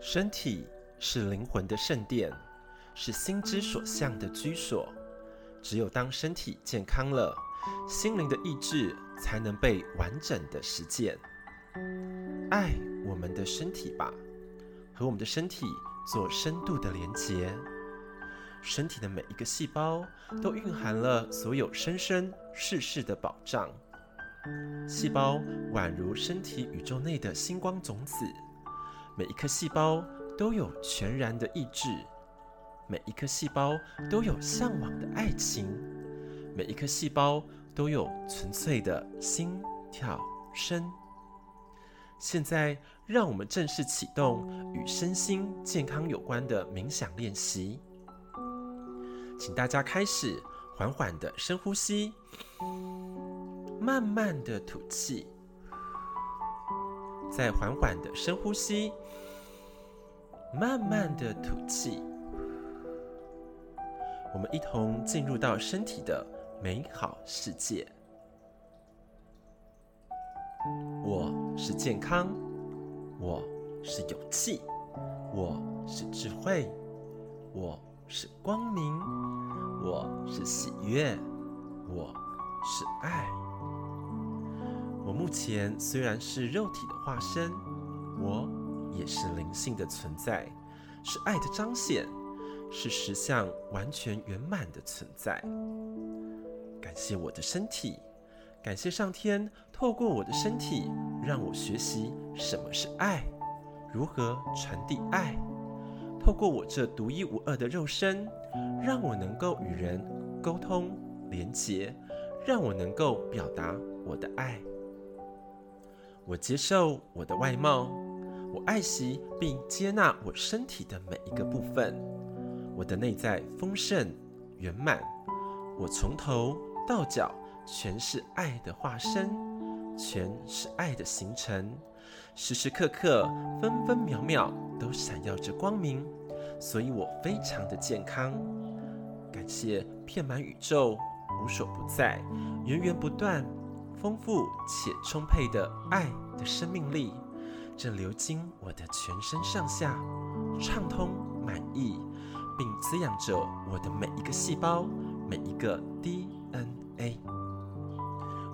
身体是灵魂的圣殿，是心之所向的居所。只有当身体健康了，心灵的意志才能被完整的实践。爱我们的身体吧，和我们的身体做深度的连结。身体的每一个细胞都蕴含了所有生生世世的保障。细胞宛如身体宇宙内的星光种子。每一颗细胞都有全然的意志，每一颗细胞都有向往的爱情，每一颗细胞都有纯粹的心跳声。现在，让我们正式启动与身心健康有关的冥想练习，请大家开始缓缓的深呼吸，慢慢的吐气。再缓缓的深呼吸，慢慢的吐气。我们一同进入到身体的美好世界。我是健康，我是有气，我是智慧，我是光明，我是喜悦，我是爱。我目前虽然是肉体的化身，我也是灵性的存在，是爱的彰显，是实相完全圆满的存在。感谢我的身体，感谢上天透过我的身体让我学习什么是爱，如何传递爱。透过我这独一无二的肉身，让我能够与人沟通连结，让我能够表达我的爱。我接受我的外貌，我爱惜并接纳我身体的每一个部分。我的内在丰盛圆满，我从头到脚全是爱的化身，全是爱的形成，时时刻刻、分分秒秒都闪耀着光明，所以我非常的健康。感谢遍满宇宙、无所不在、源源不断。丰富且充沛的爱的生命力正流经我的全身上下，畅通满意，并滋养着我的每一个细胞、每一个 DNA。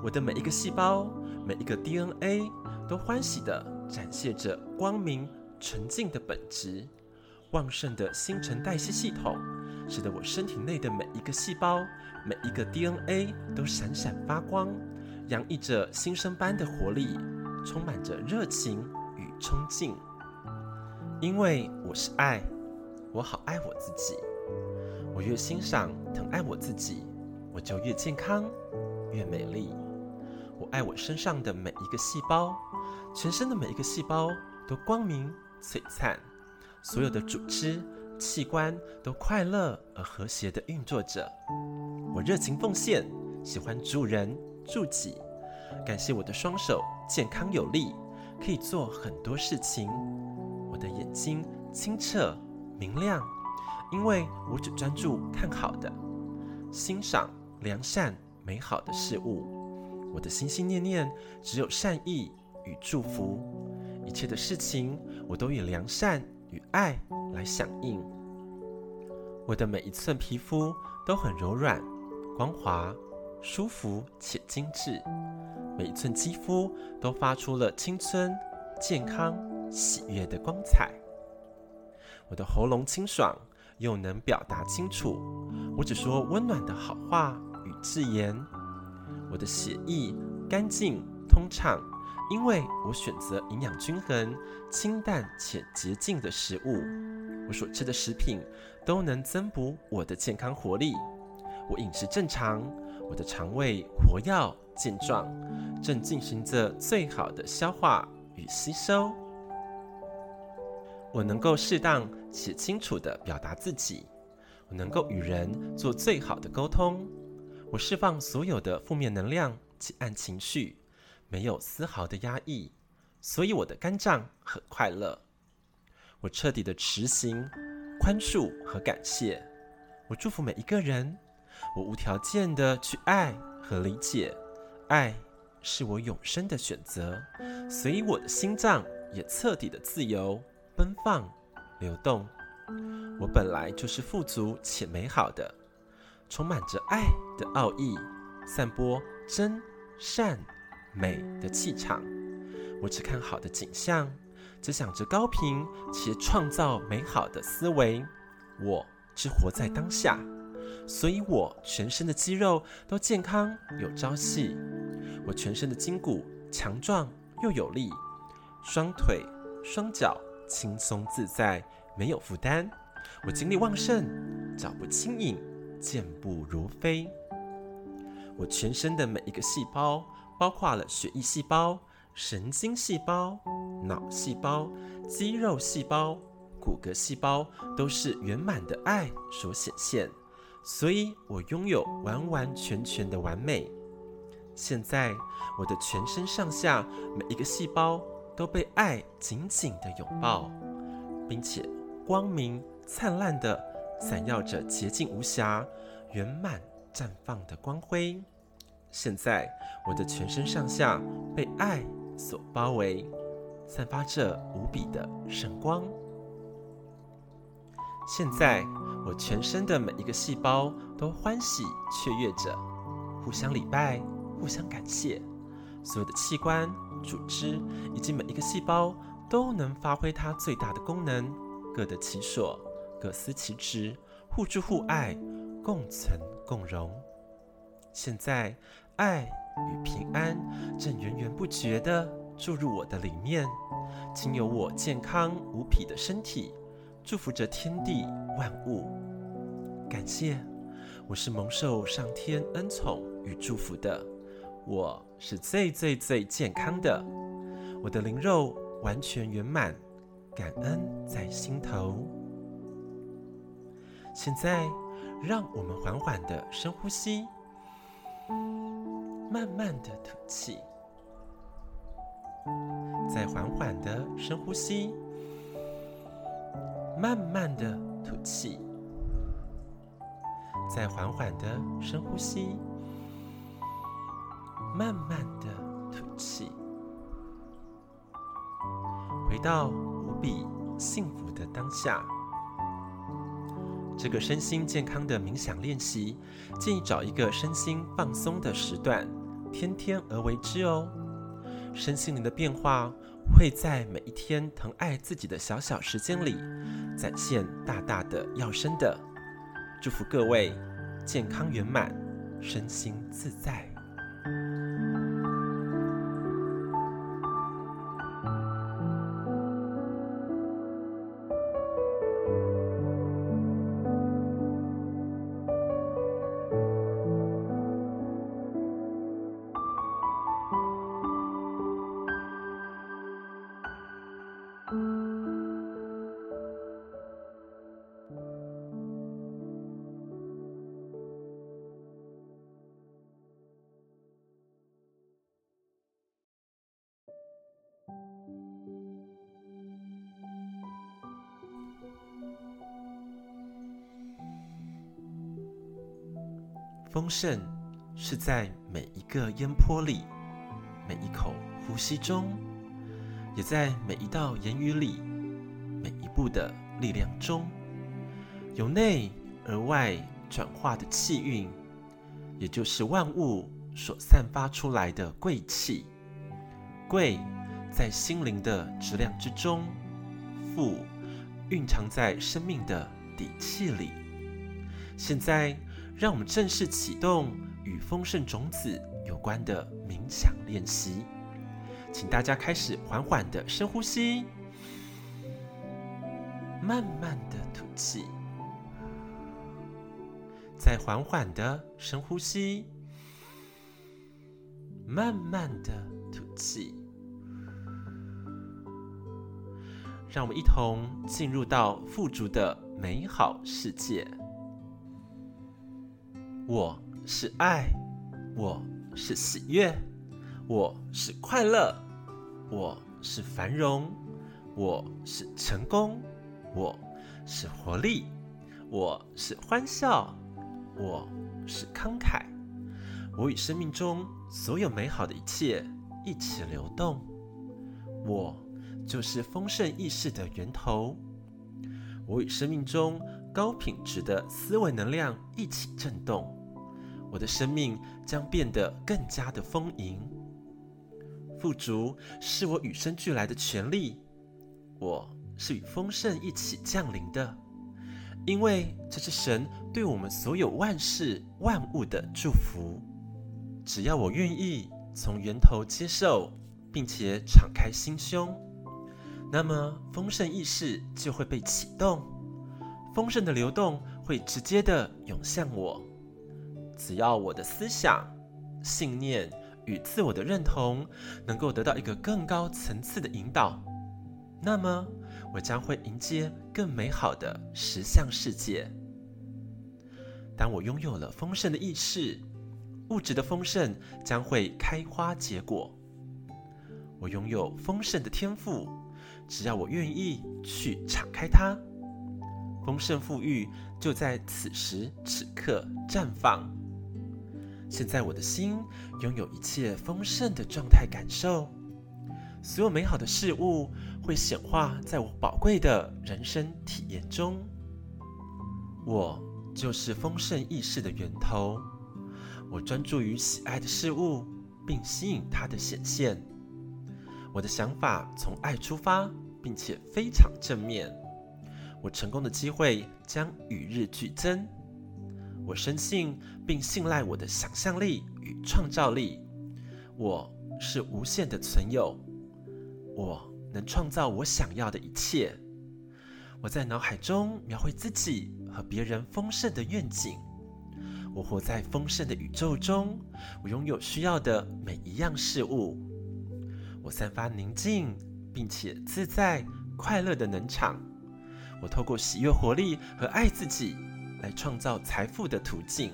我的每一个细胞、每一个 DNA 都欢喜地展现着光明纯净的本质。旺盛的新陈代谢系统，使得我身体内的每一个细胞、每一个 DNA 都闪闪发光。洋溢着新生般的活力，充满着热情与冲劲。因为我是爱，我好爱我自己。我越欣赏、疼爱我自己，我就越健康、越美丽。我爱我身上的每一个细胞，全身的每一个细胞都光明璀璨，所有的组织器官都快乐而和谐地运作着。我热情奉献，喜欢助人。助己，感谢我的双手健康有力，可以做很多事情。我的眼睛清澈明亮，因为我只专注看好的，欣赏良善美好的事物。我的心心念念只有善意与祝福，一切的事情我都以良善与爱来响应。我的每一寸皮肤都很柔软光滑。舒服且精致，每一寸肌肤都发出了青春、健康、喜悦的光彩。我的喉咙清爽，又能表达清楚，我只说温暖的好话与字言。我的血液干净通畅，因为我选择营养均衡、清淡且洁净的食物。我所吃的食品都能增补我的健康活力。我饮食正常。我的肠胃活跃健壮，正进行着最好的消化与吸收。我能够适当且清楚地表达自己，我能够与人做最好的沟通。我释放所有的负面能量及暗情绪，没有丝毫的压抑，所以我的肝脏很快乐。我彻底的持行宽恕和感谢，我祝福每一个人，我无条件的去爱和理解，爱是我永生的选择，所以我的心脏也彻底的自由、奔放、流动。我本来就是富足且美好的，充满着爱的奥义，散播真善美的气场。我只看好的景象，只想着高频且创造美好的思维。我只活在当下，所以我全身的肌肉都健康有朝气。我全身的筋骨强壮又有力，双腿双脚轻松自在，没有负担。我精力旺盛，脚步轻盈，健步如飞。我全身的每一个细胞，包括了血液细胞、神经细胞、脑细胞、肌肉细胞、骨骼细胞，都是圆满的爱所显现。所以我拥有完完全全的完美。现在，我的全身上下每一个细胞都被爱紧紧的拥抱，并且光明。灿烂的，闪耀着洁净无瑕、圆满绽放的光辉。现在，我的全身上下被爱所包围，散发着无比的圣光。现在，我全身的每一个细胞都欢喜雀跃着，互相礼拜，互相感谢。所有的器官、组织以及每一个细胞都能发挥它最大的功能，各得其所。各司其职，互助互爱，共存共荣。现在，爱与平安正源源不绝地注入我的里面，经由我健康无匹的身体，祝福着天地万物。感谢，我是蒙受上天恩宠与祝福的，我是最最最健康的，我的灵肉完全圆满，感恩在心头。现在，让我们缓缓的深呼吸，慢慢的吐气，再缓缓的深呼吸，慢慢的吐气，再缓缓的深呼吸，慢慢的吐气，回到无比幸福的当下。这个身心健康的冥想练习，建议找一个身心放松的时段，天天而为之哦。身心灵的变化会在每一天疼爱自己的小小时间里，展现大大的要生的。祝福各位健康圆满，身心自在。丰盛是在每一个烟波里，每一口呼吸中，也在每一道言语里，每一步的力量中，由内而外转化的气运，也就是万物所散发出来的贵气。贵在心灵的质量之中，富蕴藏在生命的底气里。现在。让我们正式启动与丰盛种子有关的冥想练习，请大家开始缓缓的深呼吸，慢慢的吐气，再缓缓的深呼吸，慢慢的吐气，让我们一同进入到富足的美好世界。我是爱，我是喜悦，我是快乐，我是繁荣，我是成功，我是活力，我是欢笑，我是慷慨，我与生命中所有美好的一切一起流动。我就是丰盛意识的源头，我与生命中高品质的思维能量一起震动，我的生命将变得更加的丰盈。富足是我与生俱来的权利，我是与丰盛一起降临的，因为这是神对我们所有万事万物的祝福。只要我愿意从源头接受。并且敞开心胸，那么丰盛意识就会被启动，丰盛的流动会直接的涌向我。只要我的思想、信念与自我的认同能够得到一个更高层次的引导，那么我将会迎接更美好的实相世界。当我拥有了丰盛的意识，物质的丰盛将会开花结果。我拥有丰盛的天赋，只要我愿意去敞开它，丰盛富裕就在此时此刻绽放。现在我的心拥有一切丰盛的状态感受，所有美好的事物会显化在我宝贵的人生体验中。我就是丰盛意识的源头，我专注于喜爱的事物，并吸引它的显现。我的想法从爱出发，并且非常正面。我成功的机会将与日俱增。我深信并信赖我的想象力与创造力。我是无限的存有。我能创造我想要的一切。我在脑海中描绘自己和别人丰盛的愿景。我活在丰盛的宇宙中。我拥有需要的每一样事物。我散发宁静，并且自在、快乐的能场。我透过喜悦、活力和爱自己，来创造财富的途径。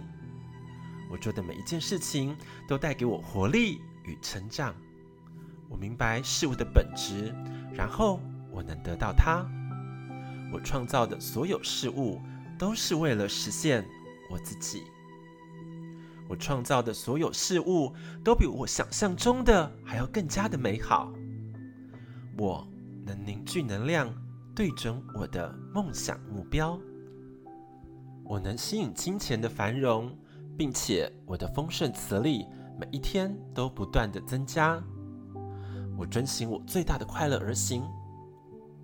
我做的每一件事情都带给我活力与成长。我明白事物的本质，然后我能得到它。我创造的所有事物都是为了实现我自己。我创造的所有事物都比我想象中的还要更加的美好。我能凝聚能量，对准我的梦想目标。我能吸引金钱的繁荣，并且我的丰盛磁力每一天都不断的增加。我遵循我最大的快乐而行。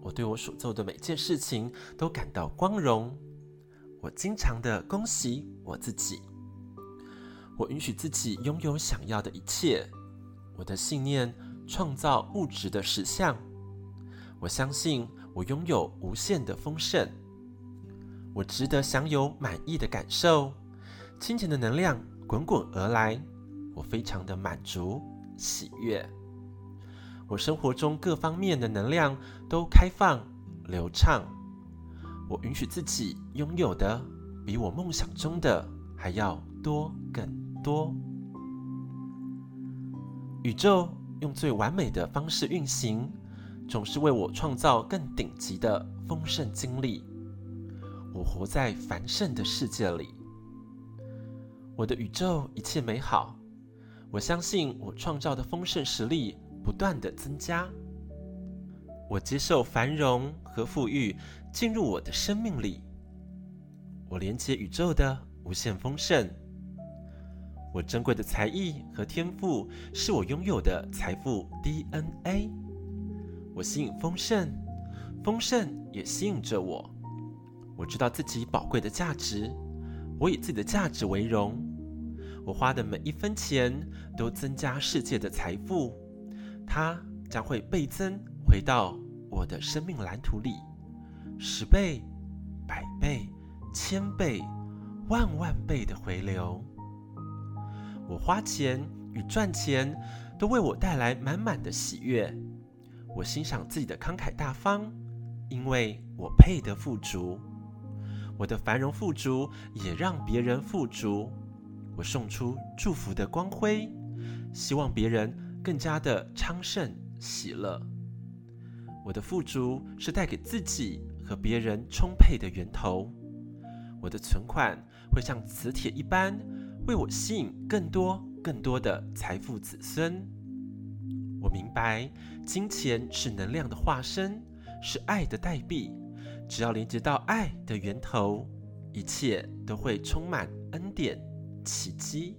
我对我所做的每件事情都感到光荣。我经常的恭喜我自己。我允许自己拥有想要的一切。我的信念创造物质的实相。我相信我拥有无限的丰盛。我值得享有满意的感受。金钱的能量滚滚而来。我非常的满足、喜悦。我生活中各方面的能量都开放、流畅。我允许自己拥有的比我梦想中的还要多更。多宇宙用最完美的方式运行，总是为我创造更顶级的丰盛经历。我活在繁盛的世界里，我的宇宙一切美好。我相信我创造的丰盛实力不断的增加。我接受繁荣和富裕进入我的生命里。我连接宇宙的无限丰盛。我珍贵的才艺和天赋是我拥有的财富 DNA。我吸引丰盛，丰盛也吸引着我。我知道自己宝贵的价值，我以自己的价值为荣。我花的每一分钱都增加世界的财富，它将会倍增回到我的生命蓝图里，十倍、百倍、千倍、万万倍的回流。我花钱与赚钱都为我带来满满的喜悦。我欣赏自己的慷慨大方，因为我配得富足。我的繁荣富足也让别人富足。我送出祝福的光辉，希望别人更加的昌盛喜乐。我的富足是带给自己和别人充沛的源头。我的存款会像磁铁一般，为我吸引更多、更多的财富子孙。我明白，金钱是能量的化身，是爱的代币。只要连接到爱的源头，一切都会充满恩典、奇迹。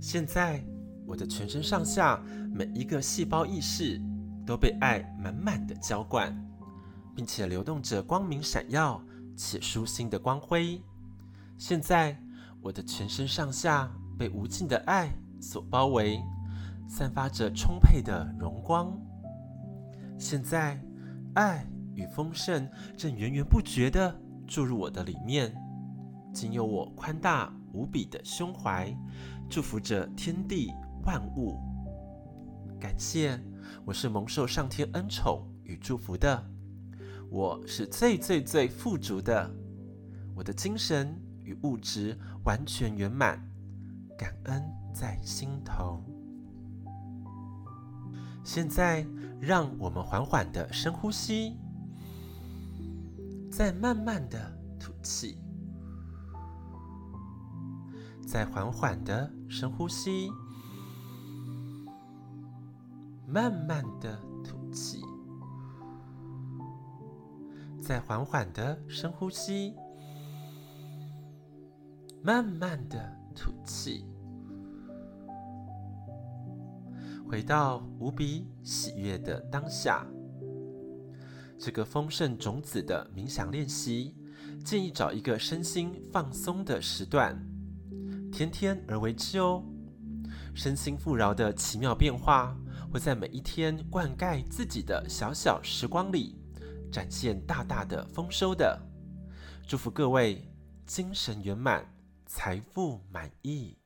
现在，我的全身上下每一个细胞意识都被爱满满的浇灌，并且流动着光明闪耀且舒心的光辉。现在，我的全身上下被无尽的爱所包围，散发着充沛的荣光。现在，爱。与丰盛正源源不绝地注入我的里面，仅有我宽大无比的胸怀，祝福着天地万物。感谢，我是蒙受上天恩宠与祝福的，我是最最最富足的，我的精神与物质完全圆满，感恩在心头。现在，让我们缓缓的深呼吸。再慢慢的吐气，再缓缓的深呼吸，慢慢的吐气，再缓缓的深呼吸，慢慢的吐气，回到无比喜悦的当下。这个丰盛种子的冥想练习，建议找一个身心放松的时段，天天而为之哦。身心富饶的奇妙变化，会在每一天灌溉自己的小小时光里，展现大大的丰收的。祝福各位精神圆满，财富满意。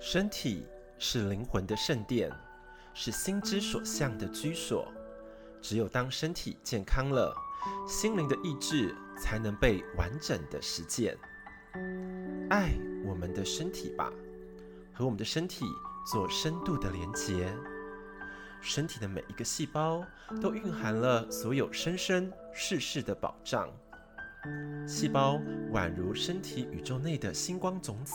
身体是灵魂的圣殿，是心之所向的居所。只有当身体健康了，心灵的意志才能被完整的实践。爱我们的身体吧，和我们的身体做深度的连结。身体的每一个细胞都蕴含了所有生生世世的保障。细胞宛如身体宇宙内的星光种子。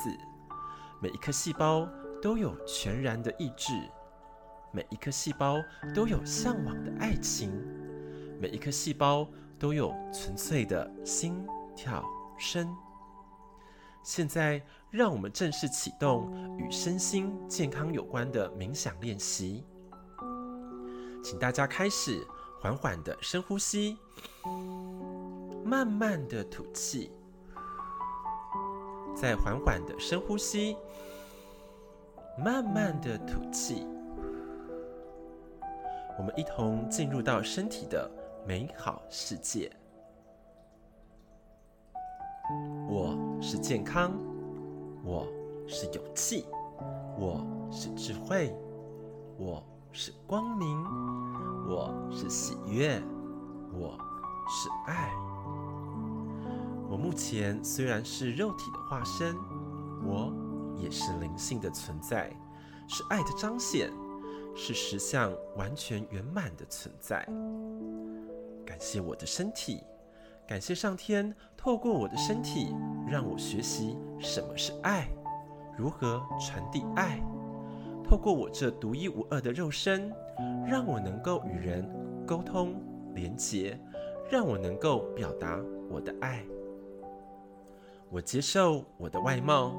每一颗细胞都有全然的意志，每一颗细胞都有向往的爱情，每一颗细胞都有纯粹的心跳声。现在，让我们正式启动与身心健康有关的冥想练习。请大家开始缓缓的深呼吸，慢慢的吐气。再缓缓的深呼吸，慢慢的吐气。我们一同进入到身体的美好世界。我是健康，我是勇气，我是智慧，我是光明，我是喜悦，我是爱。我目前虽然是肉体的化身，我也是灵性的存在，是爱的彰显，是实相完全圆满的存在。感谢我的身体，感谢上天透过我的身体让我学习什么是爱，如何传递爱。透过我这独一无二的肉身，让我能够与人沟通连结，让我能够表达我的爱。我接受我的外貌，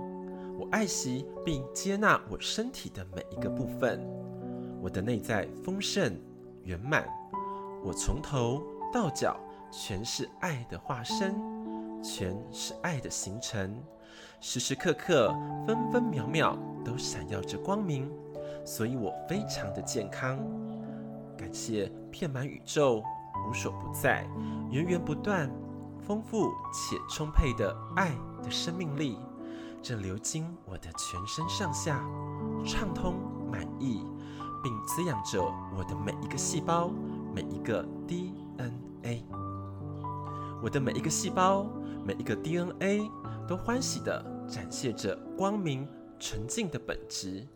我爱惜并接纳我身体的每一个部分。我的内在丰盛圆满，我从头到脚全是爱的化身，全是爱的形成。时时刻刻、分分秒秒都闪耀着光明，所以我非常的健康。感谢遍满宇宙、无所不在、源源不断、丰富且充沛的爱的生命力，正流经我的全身上下，畅通满意，并滋养着我的每一个细胞、每一个 DNA。我的每一个细胞、每一个 DNA。都欢喜地展现着光明纯净的本质，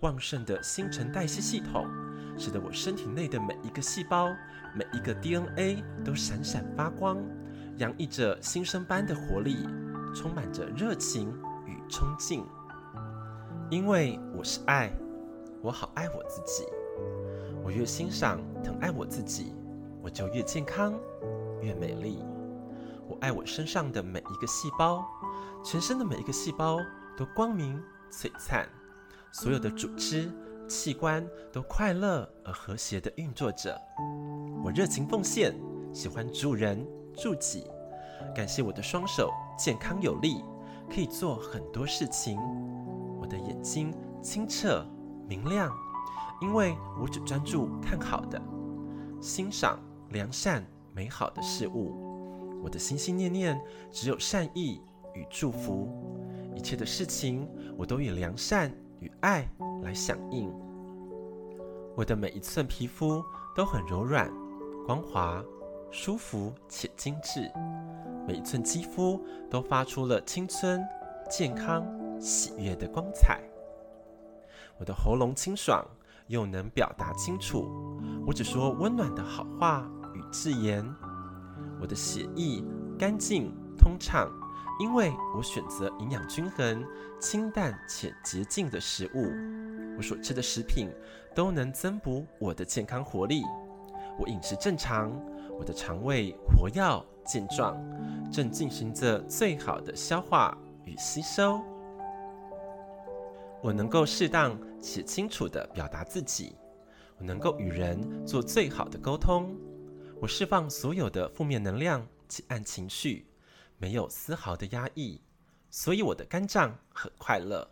旺盛的新陈代谢系统，使得我身体内的每一个细胞、每一个 DNA 都闪闪发光，洋溢着新生般的活力，充满着热情与冲劲。因为我是爱，我好爱我自己。我越欣赏、疼爱我自己，我就越健康、越美丽。我爱我身上的每一个细胞。全身的每一个细胞都光明璀璨，所有的组织器官都快乐而和谐地运作着。我热情奉献，喜欢助人助己，感谢我的双手健康有力，可以做很多事情。我的眼睛清澈明亮，因为我只专注看好的，欣赏良善美好的事物。我的心心念念只有善意。与祝福，一切的事情我都以良善与爱来响应。我的每一寸皮肤都很柔软、光滑、舒服且精致，每一寸肌肤都发出了青春、健康、喜悦的光彩。我的喉咙清爽，又能表达清楚，我只说温暖的好话与字言。我的血液干净通畅。因为我选择营养均衡、清淡且洁净的食物，我所吃的食品都能增补我的健康活力。我饮食正常，我的肠胃活跃健壮，正进行着最好的消化与吸收。我能够适当且清楚地表达自己，我能够与人做最好的沟通。我释放所有的负面能量及暗情绪。没有丝毫的压抑，所以我的肝脏很快乐。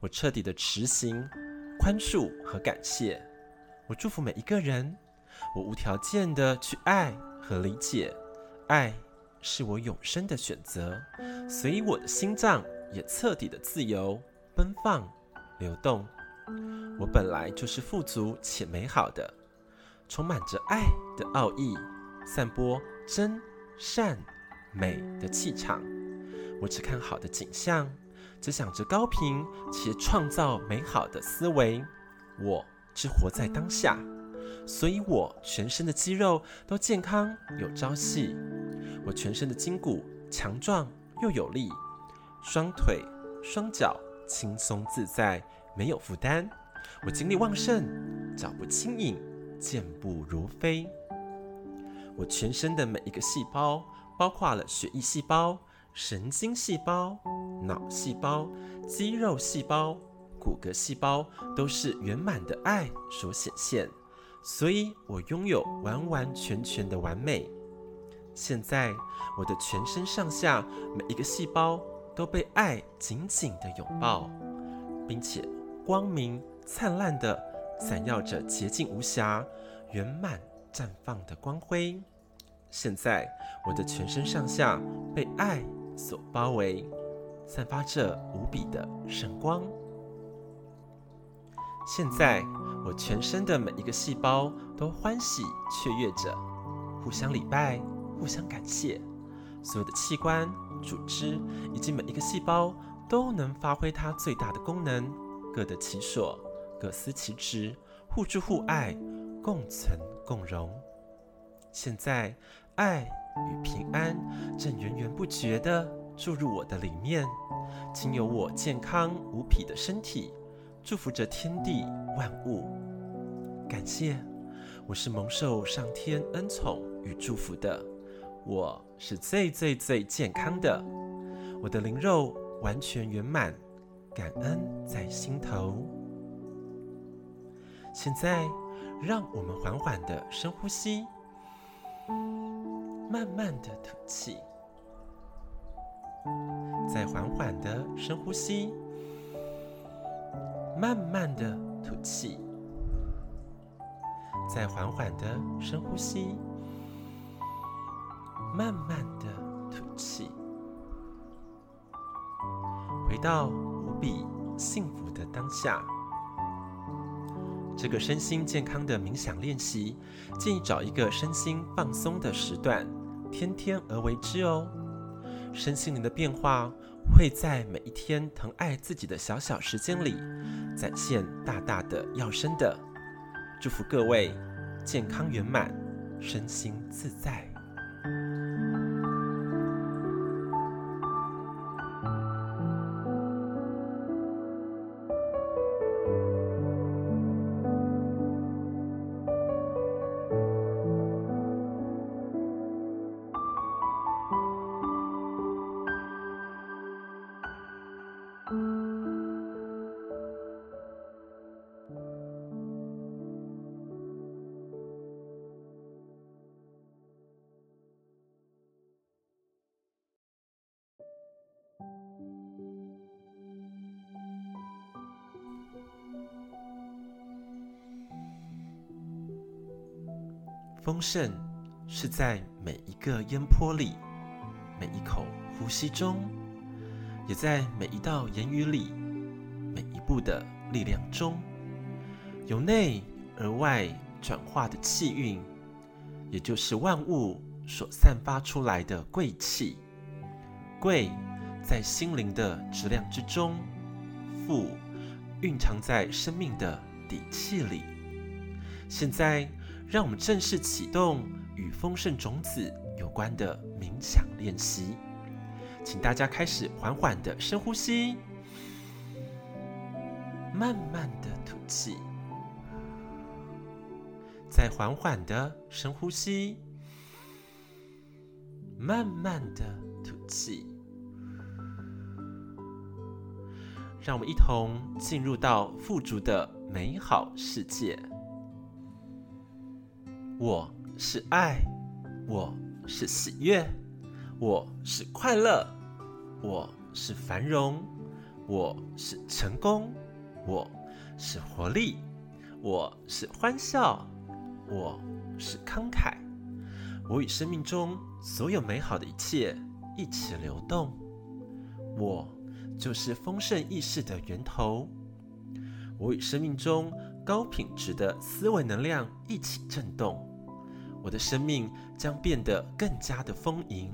我彻底的持行宽恕和感谢。我祝福每一个人。我无条件的去爱和理解。爱是我永生的选择，所以我的心脏也彻底的自由奔放流动。我本来就是富足且美好的，充满着爱的奥义，散播真善。美的气场，我只看好的景象，只想着高频且创造美好的思维。我只活在当下，所以我全身的肌肉都健康有朝气，我全身的筋骨强壮又有力，双腿双脚轻松自在，没有负担。我精力旺盛，脚步轻盈，健步如飞。我全身的每一个细胞。包括了血液细胞、神经细胞、脑细胞、肌肉细胞、骨骼细胞，都是圆满的爱所显现，所以我拥有完完全全的完美。现在，我的全身上下每一个细胞都被爱紧紧的拥抱，并且光明灿烂的闪耀着洁净无瑕、圆满绽放的光辉。现在，我的全身上下被爱所包围，散发着无比的圣光。现在，我全身的每一个细胞都欢喜雀跃着，互相礼拜，互相感谢。所有的器官、组织以及每一个细胞都能发挥它最大的功能，各得其所，各司其职，互助互爱，共存共荣。现在，爱与平安正源源不绝地注入我的里面，经由我健康无匹的身体，祝福着天地万物。感谢，我是蒙受上天恩宠与祝福的，我是最最最健康的，我的灵肉完全圆满，感恩在心头。现在，让我们缓缓的深呼吸。慢慢的吐气，再缓缓的深呼吸，慢慢的吐气，再缓缓的深呼吸，慢慢的吐气，回到无比幸福的当下。这个身心健康的冥想练习，建议找一个身心放松的时段，天天而为之哦。身心灵的变化会在每一天疼爱自己的小小时间里，展现大大的要生的。祝福各位健康圆满，身心自在。丰盛是在每一个烟波里，每一口呼吸中，也在每一道言语里，每一步的力量中，由内而外转化的气运，也就是万物所散发出来的贵气。贵在心灵的质量之中，富蕴藏在生命的底气里。现在。让我们正式启动与丰盛种子有关的冥想练习，请大家开始缓缓的深呼吸，慢慢的吐气，再缓缓的深呼吸，慢慢的吐气，让我们一同进入到富足的美好世界。我是爱，我是喜悦，我是快乐，我是繁荣，我是成功，我是活力，我是欢笑，我是慷慨。我与生命中所有美好的一切一起流动。我就是丰盛意识的源头。我与生命中高品质的思维能量一起震动。我的生命将变得更加的丰盈，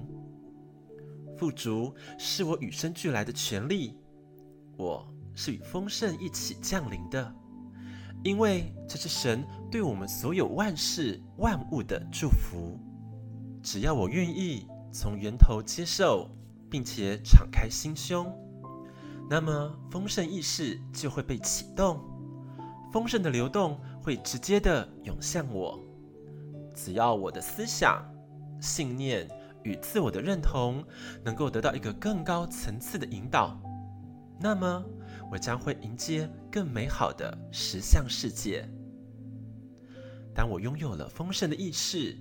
富足是我与生俱来的权利。我是与丰盛一起降临的，因为这是神对我们所有万事万物的祝福。只要我愿意从源头接受，并且敞开心胸，那么丰盛意识就会被启动，丰盛的流动会直接的涌向我。只要我的思想、信念与自我的认同能够得到一个更高层次的引导，那么我将会迎接更美好的实相世界。当我拥有了丰盛的意识，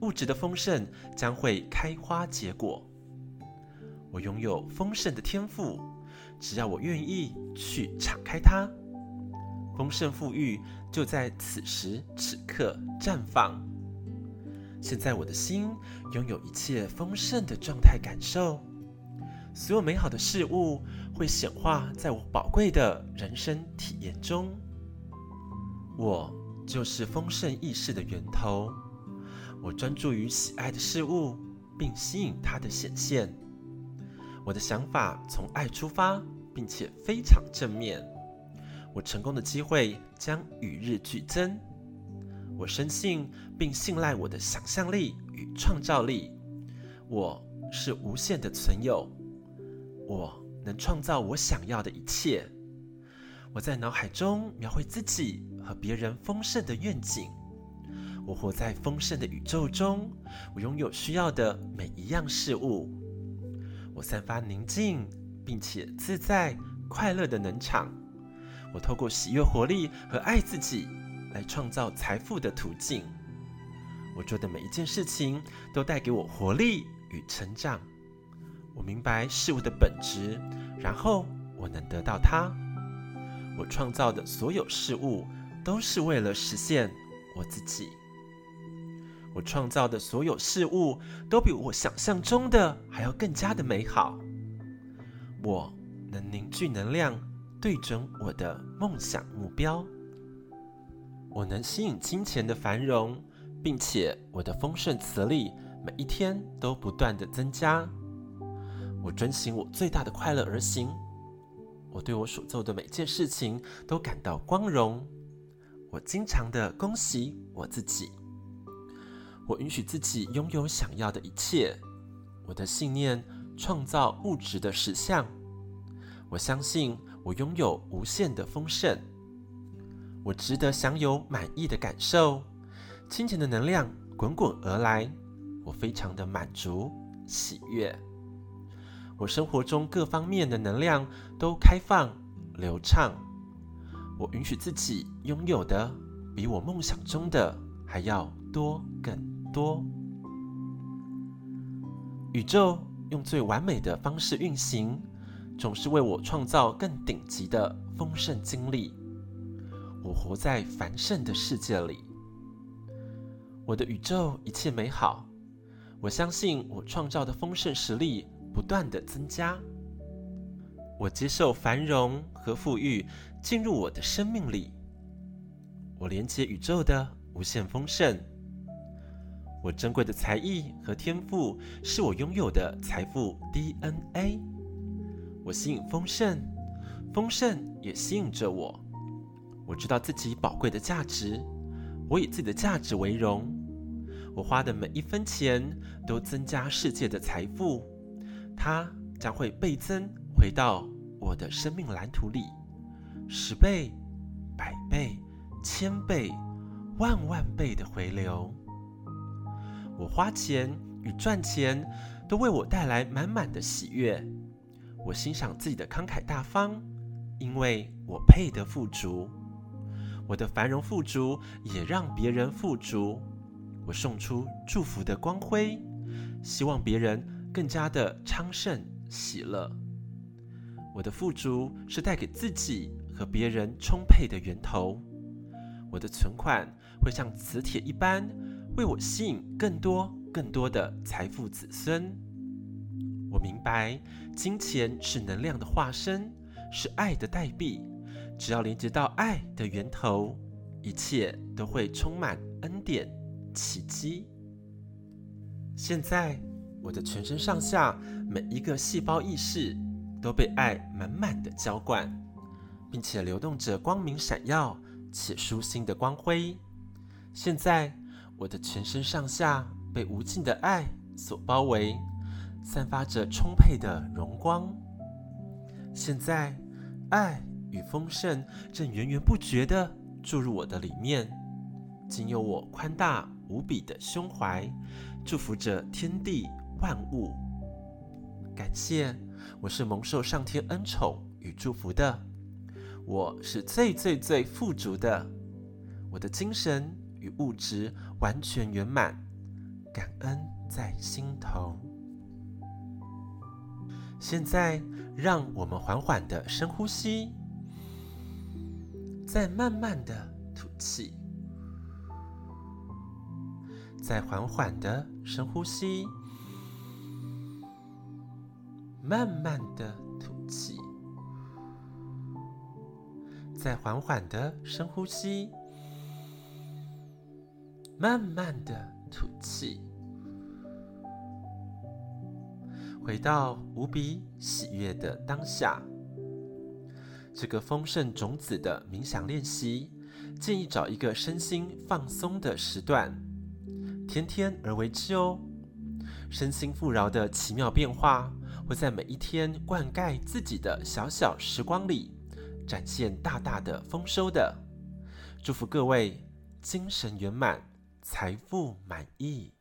物质的丰盛将会开花结果。我拥有丰盛的天赋，只要我愿意去敞开它，丰盛富裕就在此时此刻绽放。现在我的心拥有一切丰盛的状态感受，所有美好的事物会显化在我宝贵的人生体验中。我就是丰盛意识的源头，我专注于喜爱的事物，并吸引它的显现。我的想法从爱出发，并且非常正面。我成功的机会将与日俱增。我深信并信赖我的想象力与创造力。我是无限的存有，我能创造我想要的一切。我在脑海中描绘自己和别人丰盛的愿景。我活在丰盛的宇宙中，我拥有需要的每一样事物。我散发宁静并且自在、快乐的能场。我透过喜悦、活力和爱自己，来创造财富的途径。我做的每一件事情都带给我活力与成长。我明白事物的本质，然后我能得到它。我创造的所有事物都是为了实现我自己。我创造的所有事物都比我想象中的还要更加的美好。我能凝聚能量，对准我的梦想目标。我能吸引金钱的繁荣。并且我的丰盛磁力每一天都不断的增加。我遵循我最大的快乐而行。我对我所做的每件事情都感到光荣。我经常的恭喜我自己。我允许自己拥有想要的一切。我的信念创造物质的实相。我相信我拥有无限的丰盛。我值得享有满意的感受。金钱的能量滚滚而来，我非常的满足喜悦。我生活中各方面的能量都开放流畅。我允许自己拥有的比我梦想中的还要多更多。宇宙用最完美的方式运行，总是为我创造更顶级的丰盛经历。我活在繁盛的世界里。我的宇宙一切美好，我相信我创造的丰盛实力不断的增加。我接受繁荣和富裕进入我的生命里。我连接宇宙的无限丰盛。我珍贵的才艺和天赋是我拥有的财富 DNA。我吸引丰盛，丰盛也吸引着我。我知道自己宝贵的价值，我以自己的价值为荣。我花的每一分钱都增加世界的财富，它将会倍增回到我的生命蓝图里，十倍、百倍、千倍、万万倍的回流。我花钱与赚钱都为我带来满满的喜悦。我欣赏自己的慷慨大方，因为我配得富足。我的繁荣富足也让别人富足。我送出祝福的光辉，希望别人更加的昌盛喜乐。我的富足是带给自己和别人充沛的源头。我的存款会像磁铁一般，为我吸引更多更多的财富子孙。我明白，金钱是能量的化身，是爱的代币。只要连接到爱的源头，一切都会充满恩典。奇迹！现在，我的全身上下每一个细胞意识都被爱满满的浇灌，并且流动着光明闪耀且舒心的光辉。现在，我的全身上下被无尽的爱所包围，散发着充沛的荣光。现在，爱与丰盛正源源不绝地注入我的里面，仅有我宽大。无比的胸怀，祝福着天地万物。感谢，我是蒙受上天恩宠与祝福的，我是最最最富足的，我的精神与物质完全圆满，感恩在心头。现在，让我们缓缓的深呼吸，再慢慢的吐气。再缓缓的深呼吸，慢慢的吐气。再缓缓的深呼吸，慢慢的吐气。回到无比喜悦的当下。这个丰盛种子的冥想练习，建议找一个身心放松的时段。天天而为之哦，身心富饶的奇妙变化会在每一天灌溉自己的小小时光里，展现大大的丰收的。祝福各位精神圆满，财富满意。